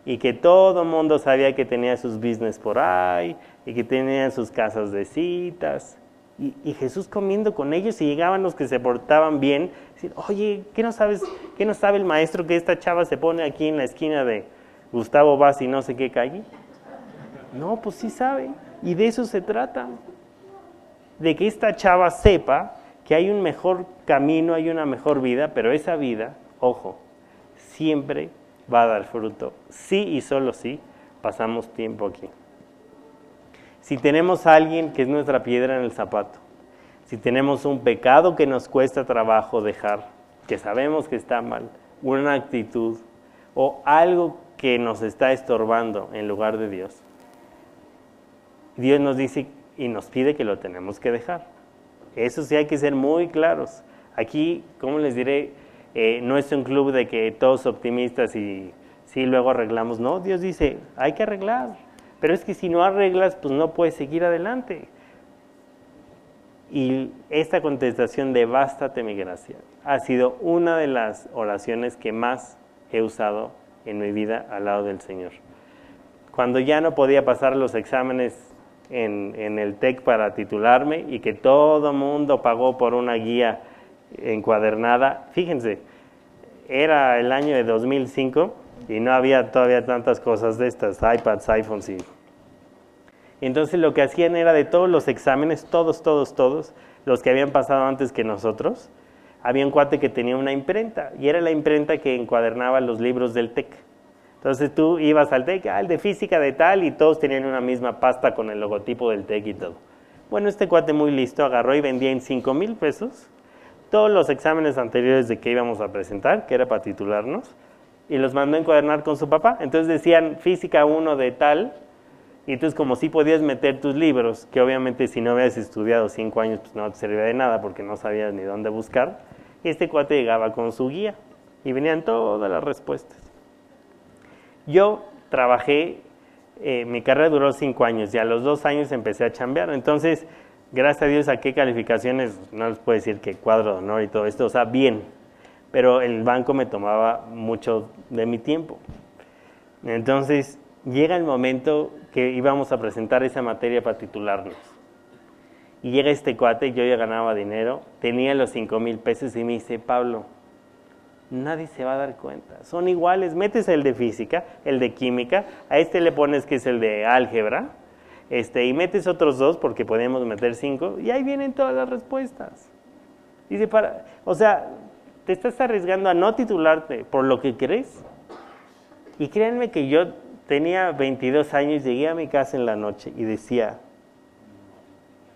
y que todo mundo sabía que tenía sus business por ahí y que tenía sus casas de citas. Y, Jesús comiendo con ellos y llegaban los que se portaban bien, decir, oye, ¿qué no sabes, qué no sabe el maestro que esta chava se pone aquí en la esquina de Gustavo Vaz y no sé qué calle? No, pues sí sabe. Y de eso se trata de que esta chava sepa que hay un mejor camino, hay una mejor vida, pero esa vida, ojo, siempre va a dar fruto. Sí y solo sí pasamos tiempo aquí. Si tenemos a alguien que es nuestra piedra en el zapato, si tenemos un pecado que nos cuesta trabajo dejar, que sabemos que está mal, una actitud o algo que nos está estorbando en lugar de Dios, Dios nos dice y nos pide que lo tenemos que dejar. Eso sí hay que ser muy claros. Aquí, como les diré, eh, no es un club de que todos optimistas y sí luego arreglamos. No, Dios dice, hay que arreglar. Pero es que si no arreglas, pues no puedes seguir adelante. Y esta contestación de bástate mi gracia ha sido una de las oraciones que más he usado en mi vida al lado del Señor. Cuando ya no podía pasar los exámenes en, el TEC para titularme y que todo mundo pagó por una guía encuadernada. Fíjense, era el año de 2005 y no había todavía tantas cosas de estas, iPads, iPhones y... Entonces lo que hacían era de todos los exámenes, todos, todos, todos, los que habían pasado antes que nosotros, había un cuate que tenía una imprenta y era la imprenta que encuadernaba los libros del TEC. Entonces tú ibas al TEC, ah, de física de tal, y todos tenían una misma pasta con el logotipo del TEC y todo. Bueno, este cuate muy listo agarró y vendía en 5 mil pesos todos los exámenes anteriores de que íbamos a presentar, que era para titularnos, y los mandó a encuadernar con su papá. Entonces decían física 1 de tal, y entonces como si podías meter tus libros, que obviamente si no habías estudiado 5 años, pues no te servía de nada porque no sabías ni dónde buscar, este cuate llegaba con su guía, y venían todas las respuestas. Yo trabajé, eh, mi carrera duró 5 años, y a los 2 años empecé a chambear, entonces gracias a Dios saqué calificaciones, no les puedo decir que cuadro de honor y todo esto, o sea, bien, pero el banco me tomaba mucho de mi tiempo. Entonces llega el momento que íbamos a presentar esa materia para titularnos. Y llega este cuate, yo ya ganaba dinero, tenía los 5 mil pesos y me dice, Pablo, nadie se va a dar cuenta, son iguales, metes el de física, el de química, a este le pones que es el de álgebra, este, y metes otros dos porque podemos meter cinco y ahí vienen todas las respuestas. Dice, para, o sea, te estás arriesgando a no titularte por lo que crees. Y créanme que yo tenía 22 años, llegué a mi casa en la noche y decía,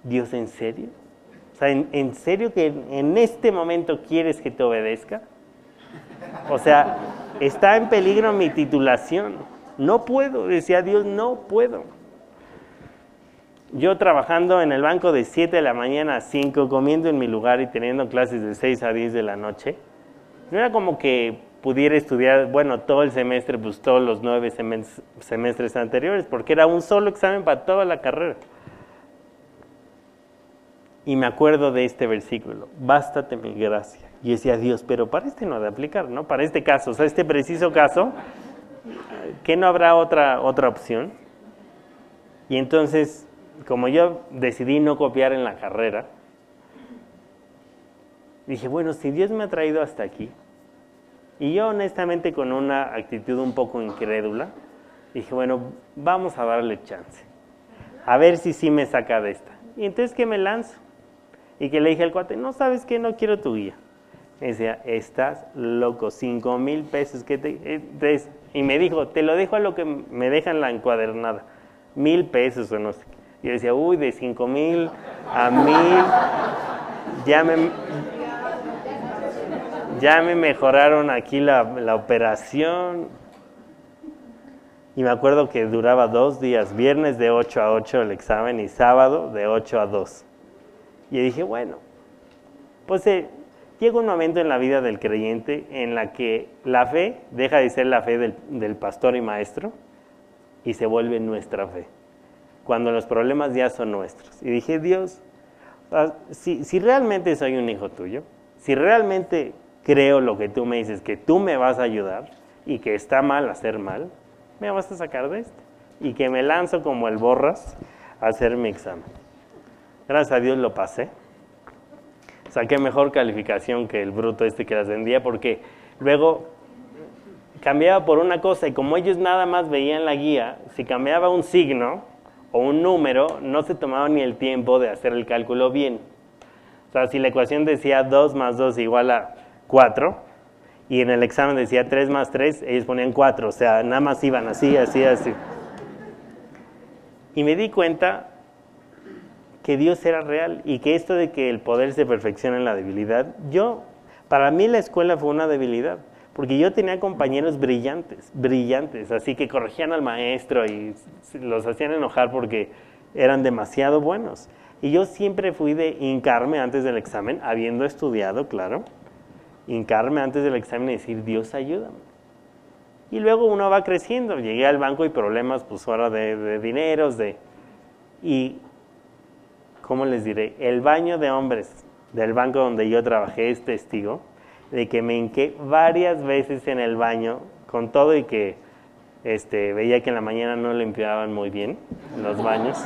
Dios, ¿en serio? O sea, ¿en, serio que en este momento quieres que te obedezca? O sea, está en peligro mi titulación. No puedo, decía Dios, no puedo yo trabajando en el banco de 7 de la mañana a 5, comiendo en mi lugar y teniendo clases de 6 a 10 de la noche, no era como que pudiera estudiar, bueno, todo el semestre, pues todos los nueve semestres anteriores, porque era un solo examen para toda la carrera. Y me acuerdo de este versículo, bástate mi gracia. Y decía, Dios, pero para este no ha de aplicar, ¿no? Para este caso, o sea, este preciso caso, ¿qué no habrá otra, otra opción? Y entonces como yo decidí no copiar en la carrera, dije, bueno, si Dios me ha traído hasta aquí, y yo honestamente con una actitud un poco incrédula, dije, bueno, vamos a darle chance, a ver si sí me saca de esta. Y entonces que me lanzo, y que le dije al cuate, no sabes qué, no quiero tu guía. Me decía, estás loco, cinco mil pesos que te, eh, Y me dijo, te lo dejo a lo que me dejan la encuadernada, mil pesos o no sé. Y yo decía, uy, de 5 mil a mil, ya me, ya me mejoraron aquí la, la operación. Y me acuerdo que duraba dos días, viernes de 8 a 8 el examen y sábado de 8 a 2. Y dije, bueno, pues eh, llega un momento en la vida del creyente en la que la fe deja de ser la fe del, pastor y maestro y se vuelve nuestra fe cuando los problemas ya son nuestros. Y dije, Dios, si, si realmente soy un hijo tuyo, si realmente creo lo que tú me dices, que tú me vas a ayudar y que está mal hacer mal, me vas a sacar de esto. Y que me lanzo como el borras a hacer mi examen. Gracias a Dios lo pasé. Saqué mejor calificación que el bruto este que las vendía porque luego cambiaba por una cosa y como ellos nada más veían la guía, si cambiaba un signo, o un número, no se tomaba ni el tiempo de hacer el cálculo bien. O sea, si la ecuación decía 2 más 2 igual a 4, y en el examen decía 3 más 3, ellos ponían 4, o sea, nada más iban así, así, así. Y me di cuenta que Dios era real y que esto de que el poder se perfecciona en la debilidad, yo, para mí la escuela fue una debilidad porque yo tenía compañeros brillantes, brillantes, así que corregían al maestro y los hacían enojar porque eran demasiado buenos. Y yo siempre fui de hincarme antes del examen, habiendo estudiado, claro, hincarme antes del examen y decir, Dios ayúdame. Y luego uno va creciendo, llegué al banco y problemas, pues ahora de, de dineros, de... Y, ¿cómo les diré? El baño de hombres del banco donde yo trabajé es testigo de que me hinqué varias veces en el baño con todo y que este, veía que en la mañana no limpiaban muy bien los baños.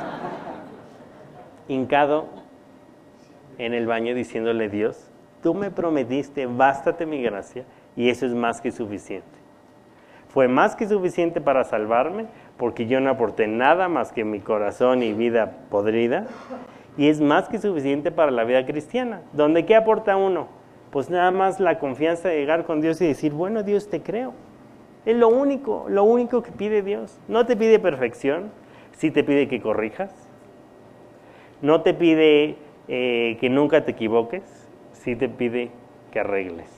Hincado en el baño diciéndole Dios, tú me prometiste, bástate mi gracia y eso es más que suficiente. Fue más que suficiente para salvarme porque yo no aporté nada más que mi corazón y vida podrida y es más que suficiente para la vida cristiana, donde ¿qué aporta uno? pues nada más la confianza de llegar con Dios y decir, bueno, Dios te creo. Es lo único, lo único que pide Dios. No te pide perfección, sí te pide que corrijas. no te pide eh, que nunca te equivoques, sí te pide que arregles.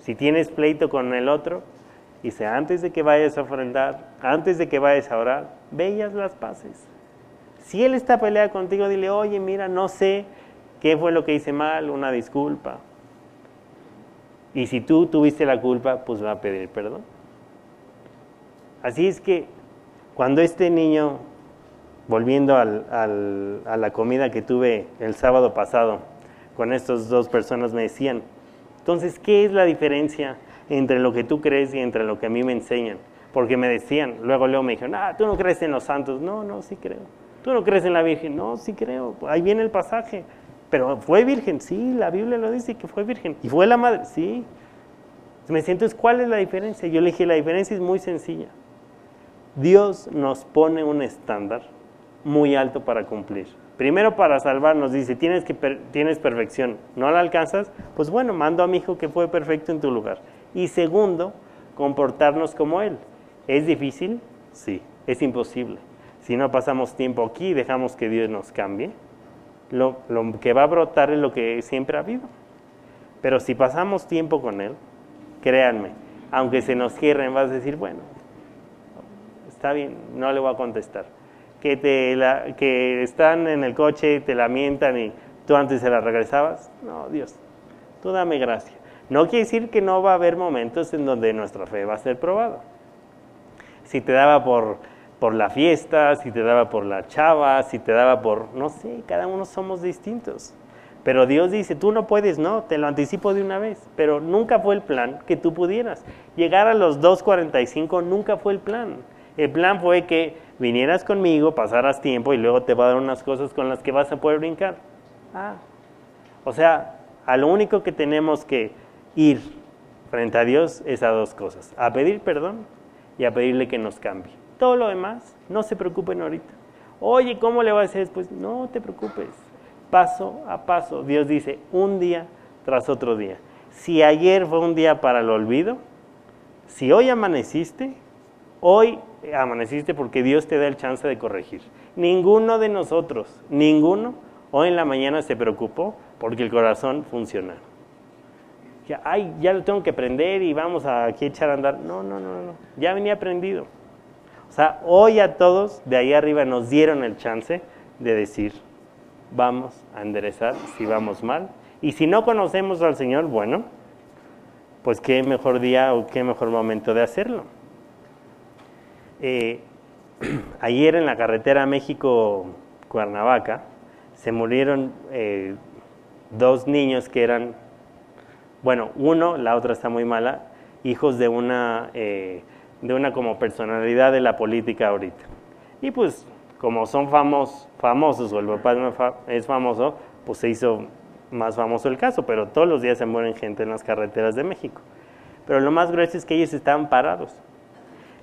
Si tienes pleito con el otro, dice, antes de que vayas a ofrendar, antes de que vayas a orar, veas las paces. Si él está peleado contigo, dile, oye, mira, no sé qué fue lo que hice mal, una disculpa. Y si tú tuviste la culpa, pues va a pedir perdón. Así es que cuando este niño, volviendo a la comida que tuve el sábado pasado, con estas dos personas me decían, entonces, ¿qué es la diferencia entre lo que tú crees y entre lo que a mí me enseñan? Porque me decían, luego luego me dijeron, ah, tú no crees en los santos. No, no, sí creo. ¿Tú no crees en la Virgen? No, sí creo. Ahí viene el pasaje. Pero fue virgen, sí, la Biblia lo dice que fue virgen. ¿Y fue la madre? Sí. Me siento, ¿cuál es la diferencia? Yo le dije, la diferencia es muy sencilla. Dios nos pone un estándar muy alto para cumplir. Primero para salvarnos, dice, tienes, que tienes perfección, no la alcanzas, pues bueno, mando a mi hijo que fue perfecto en tu lugar. Y segundo, comportarnos como Él. ¿Es difícil? Sí, es imposible. Si no pasamos tiempo aquí y dejamos que Dios nos cambie, lo, que va a brotar es lo que siempre ha habido. Pero si pasamos tiempo con Él, créanme, aunque se nos cierren, vas a decir, bueno, está bien, no le voy a contestar. Que, te que están en el coche y te lamentan y tú antes se la regresabas. No, Dios, tú dame gracia. No quiere decir que no va a haber momentos en donde nuestra fe va a ser probada. Si te daba por, por la fiesta, si te daba por la chava, si te daba por, no sé, cada uno somos distintos. Pero Dios dice, tú no puedes, no, te lo anticipo de una vez. Pero nunca fue el plan que tú pudieras. Llegar a los 2.45 nunca fue el plan. El plan fue que vinieras conmigo, pasaras tiempo y luego te va a dar unas cosas con las que vas a poder brincar. Ah. O sea, a lo único que tenemos que ir frente a Dios es a dos cosas, a pedir perdón y a pedirle que nos cambie. Todo lo demás, no se preocupen ahorita. Oye, ¿cómo le va a hacer después? No te preocupes, paso a paso. Dios dice, un día tras otro día. Si ayer fue un día para el olvido, si hoy amaneciste, hoy amaneciste porque Dios te da el chance de corregir. Ninguno de nosotros, ninguno, hoy en la mañana se preocupó porque el corazón funciona. Ay, ya lo tengo que aprender y vamos a echar a andar. No, no, no, no, ya venía aprendido. O sea, hoy a todos de ahí arriba nos dieron el chance de decir, vamos a enderezar si vamos mal. Y si no conocemos al Señor, bueno, pues qué mejor día o qué mejor momento de hacerlo. Eh, ayer en la carretera México-Cuernavaca se murieron eh, dos niños que eran, bueno, uno, la otra está muy mala, hijos de una, eh, de una como personalidad de la política ahorita. Y pues como son famosos, famosos o el papá es famoso, pues se hizo más famoso el caso, pero todos los días se mueren gente en las carreteras de México. Pero lo más grueso es que ellos estaban parados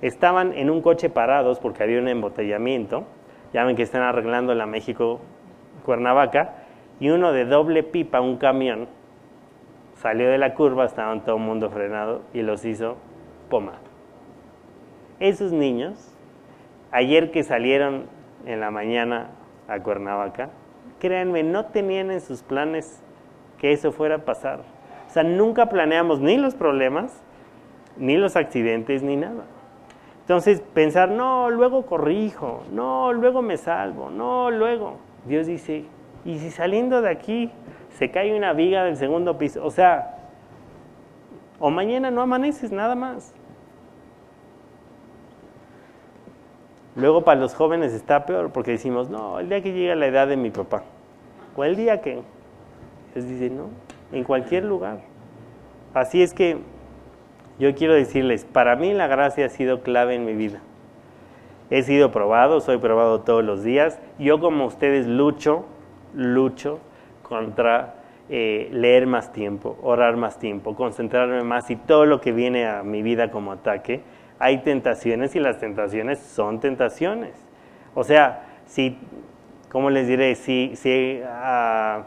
estaban en un coche parados porque había un embotellamiento, ya ven que están arreglando la México-Cuernavaca, y uno de doble pipa, un camión, salió de la curva, estaban todo el mundo frenado y los hizo poma. Esos niños, ayer que salieron en la mañana a Cuernavaca, créanme, no tenían en sus planes que eso fuera a pasar. O sea, nunca planeamos ni los problemas, ni los accidentes, ni nada. Entonces, pensar, no, luego corrijo, no, luego me salvo, no, luego. Dios dice, ¿y si saliendo de aquí se cae una viga del segundo piso? O sea, o mañana no amaneces, nada más. Luego para los jóvenes está peor porque decimos, no, el día que llega la edad de mi papá, o el día que... Dios dice, no, en cualquier lugar. Así es que yo quiero decirles, para mí la gracia ha sido clave en mi vida. He sido probado, soy probado todos los días. Yo como ustedes lucho, lucho contra eh, leer más tiempo, orar más tiempo, concentrarme más y todo lo que viene a mi vida como ataque. Hay tentaciones y las tentaciones son tentaciones. O sea, si, ¿cómo les diré? Si, si, uh,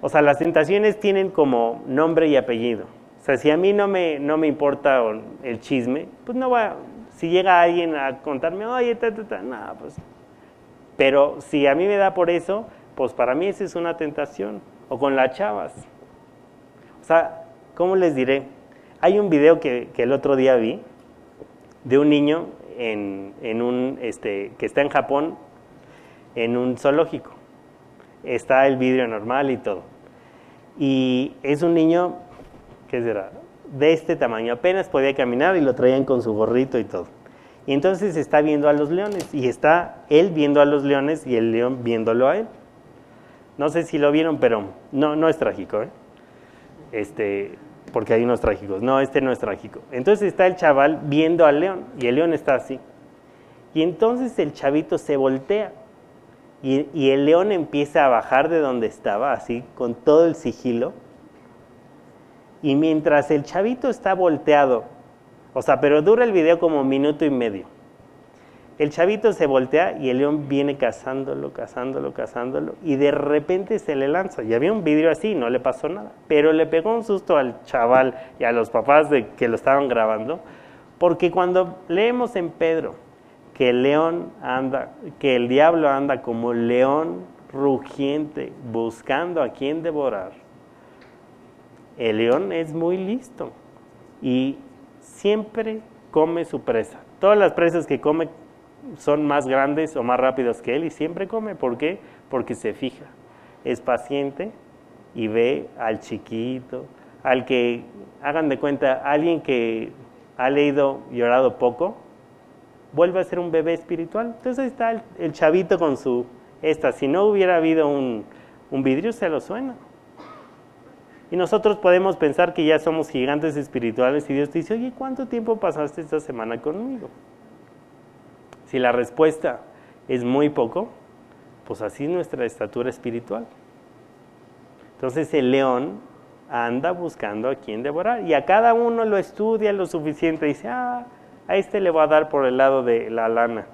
o sea, las tentaciones tienen como nombre y apellido sea, si a mí no me, no me importa el chisme, pues no va, si llega alguien a contarme, oye, ta, ta, ta, no, pues Pero si a mí me da por eso, pues para mí esa es una tentación. O con las chavas. O sea, ¿cómo les diré? Hay un video que el otro día vi de un niño en, en un, este, que está en Japón en un zoológico. Está el vidrio normal y todo. Y es un niño, ¿qué será? De este tamaño. Apenas podía caminar y lo traían con su gorrito y todo. Y entonces está viendo a los leones. Y está él viendo a los leones y el león viéndolo a él. No sé si lo vieron, pero no, no es trágico. ¿eh? Este, porque hay unos trágicos. No, este no es trágico. Entonces está el chaval viendo al león y el león está así. Y entonces el chavito se voltea y, el león empieza a bajar de donde estaba, así, con todo el sigilo. Y mientras el chavito está volteado, o sea, pero dura el video como un minuto y medio. El chavito se voltea y el león viene cazándolo, cazándolo, cazándolo, y de repente se le lanza. Y había un vidrio así, no le pasó nada. Pero le pegó un susto al chaval y a los papás de que lo estaban grabando, porque cuando leemos en Pedro que el león anda, que el diablo anda como león rugiente buscando a quien devorar, el león es muy listo y siempre come su presa. Todas las presas que come son más grandes o más rápidos que él y siempre come. ¿Por qué? Porque se fija, es paciente y ve al chiquito, al que, hagan de cuenta, alguien que ha leído y poco, vuelve a ser un bebé espiritual. Entonces ahí está el, chavito con su esta. Si no hubiera habido un vidrio, se lo suena. Y nosotros podemos pensar que ya somos gigantes espirituales y Dios te dice, oye, ¿cuánto tiempo pasaste esta semana conmigo? Si la respuesta es muy poco, pues así es nuestra estatura espiritual. Entonces el león anda buscando a quien devorar y a cada uno lo estudia lo suficiente. Dice, ah, a este le va a dar por el lado de la lana,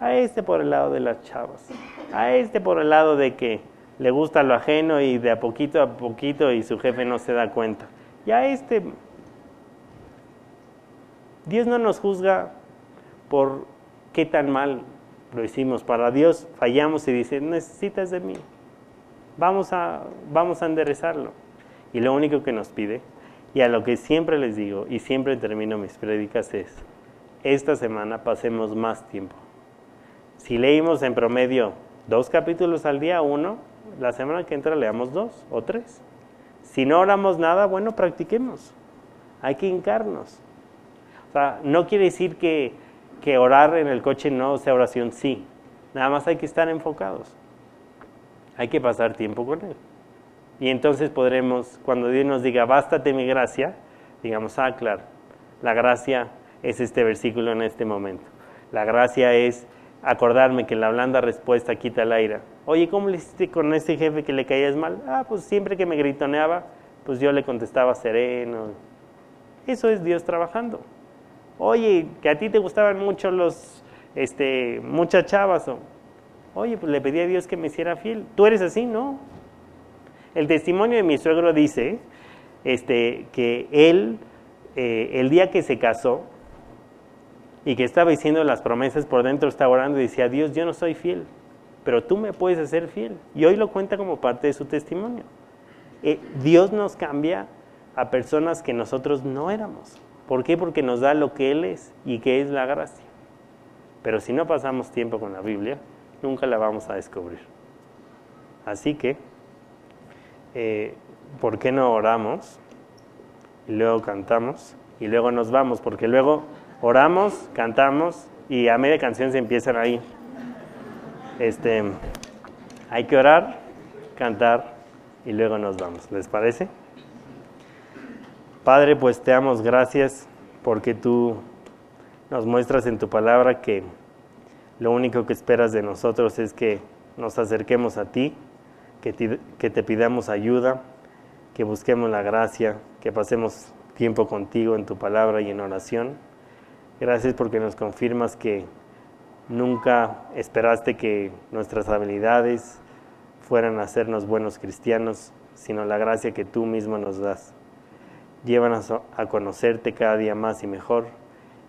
a este por el lado de las chavas, a este por el lado de que le gusta lo ajeno y de a poquito a poquito y su jefe no se da cuenta. Y a este, Dios no nos juzga por qué tan mal lo hicimos. Para Dios fallamos y dice, necesitas de mí. Vamos a, vamos a enderezarlo. Y lo único que nos pide, y a lo que siempre les digo, y siempre termino mis prédicas, es, esta semana pasemos más tiempo. Si leímos en promedio dos capítulos al día, uno, la semana que entra leamos dos o tres. Si no oramos nada, bueno, practiquemos. Hay que hincarnos. O sea, no quiere decir que que orar en el coche no sea oración, sí. Nada más hay que estar enfocados. Hay que pasar tiempo con Él. Y entonces podremos, cuando Dios nos diga, bástate mi gracia, digamos, ah, claro, la gracia es este versículo en este momento. La gracia es acordarme que la blanda respuesta quita el aire. Oye, ¿cómo le hiciste con ese jefe que le caías mal? Ah, pues siempre que me gritoneaba, pues yo le contestaba sereno. Eso es Dios trabajando. Oye, que a ti te gustaban mucho los, este, muchas chavas. Oye, pues le pedí a Dios que me hiciera fiel. ¿Tú eres así? No. El testimonio de mi suegro dice este, que él, eh, el día que se casó y que estaba diciendo las promesas por dentro, estaba orando y decía, Dios, yo no soy fiel, pero tú me puedes hacer fiel. Y hoy lo cuenta como parte de su testimonio. Eh, Dios nos cambia a personas que nosotros no éramos. ¿Por qué? Porque nos da lo que Él es y que es la gracia. Pero si no pasamos tiempo con la Biblia, nunca la vamos a descubrir. Así que, eh, ¿por qué no oramos? Y luego cantamos y luego nos vamos, porque luego oramos, cantamos y a media canción se empiezan ahí. Este, hay que orar, cantar y luego nos vamos. ¿Les parece? Padre, pues te damos gracias porque tú nos muestras en tu palabra que lo único que esperas de nosotros es que nos acerquemos a ti, que te, pidamos ayuda, que busquemos la gracia, que pasemos tiempo contigo en tu palabra y en oración. Gracias porque nos confirmas que nunca esperaste que nuestras habilidades fueran a hacernos buenos cristianos, sino la gracia que tú mismo nos das. Llévanos a conocerte cada día más y mejor.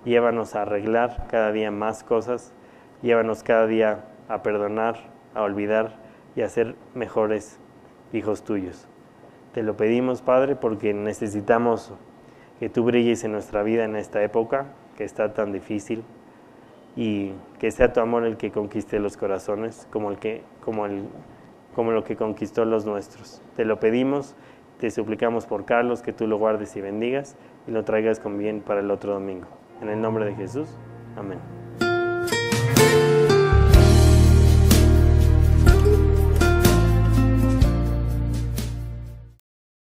Llévanos a arreglar cada día más cosas. Llévanos cada día a perdonar, a olvidar y a ser mejores hijos tuyos. Te lo pedimos, Padre, porque necesitamos que tú brilles en nuestra vida en esta época que está tan difícil y que sea tu amor el que conquiste los corazones como, el que, como, el, como lo que conquistó los nuestros. Te lo pedimos, te suplicamos por Carlos que tú lo guardes y bendigas y lo traigas con bien para el otro domingo. En el nombre de Jesús, amén.